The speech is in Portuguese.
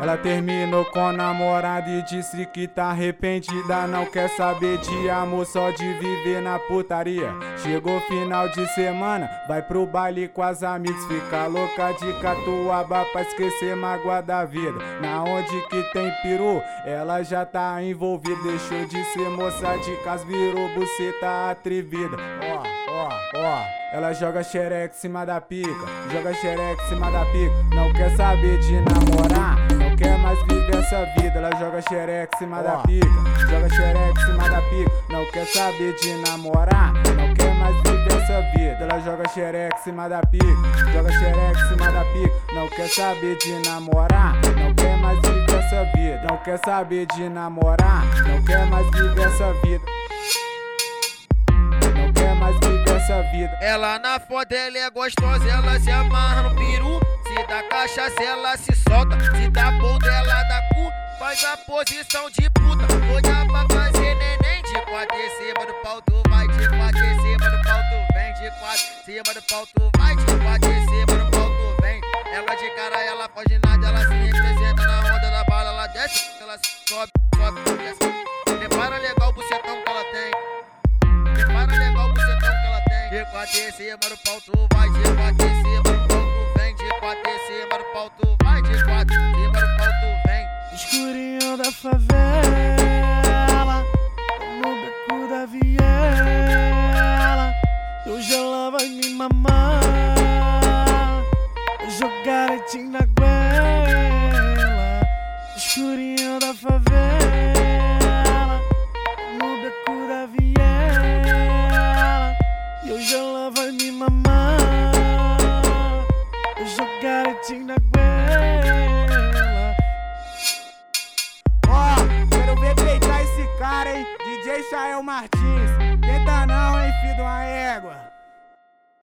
Ela terminou com namorado e disse que tá arrependida. Não quer saber de amor, só de viver na putaria. Chegou final de semana, vai pro baile com as amigas. Fica louca de catuaba pra esquecer mágoa da vida. Na onde que tem peru, ela já tá envolvida. Deixou de ser moça de casa, virou buceta atrevida. Ó, ó, ó. Ela joga xereca em cima da pica, joga xereca em cima da pica. Não quer saber de namorar, joga xereca em cima da pica, joga xereca em cima da pica. Não quer saber de namorar, não quer mais viver essa vida. Ela joga xereca em cima da pica, joga xereca em cima da pica. Não quer saber de namorar, não quer mais viver essa vida. Não quer saber de namorar, não quer mais viver essa vida. Não quer mais viver essa vida. Ela na foto ela é gostosa, ela se amarra no peru. Se dá cachaça, ela se solta. Se dá dá Faz a posição de puta. Olha pra fazer neném de quatro em cima do pau, tu vai de quatro em cima do pau, tu vem de quatro em cima do pau, tu vai de quatro em cima do pau, tu vem. Ela de cara, ela foge nada, ela se representa na onda da bala, ela desce, ela sobe, sobe, desce. Repara legal o bucetão que ela tem. Repara legal o bucetão que ela tem. De quatro em cima do pau, tu vai de quatro em cima do pau, tu vem de quatro em cima do pau, tu vai de quatro Escurinho da favela, no beco da viela. Hoje ela vai me mamar, jogar garotinho na goela. Escurinho da favela, no beco da viela. E hoje ela vai me mamar, jogar garotinho na goela. DJ Chael Martins. Tenta não, hein, filho de uma égua.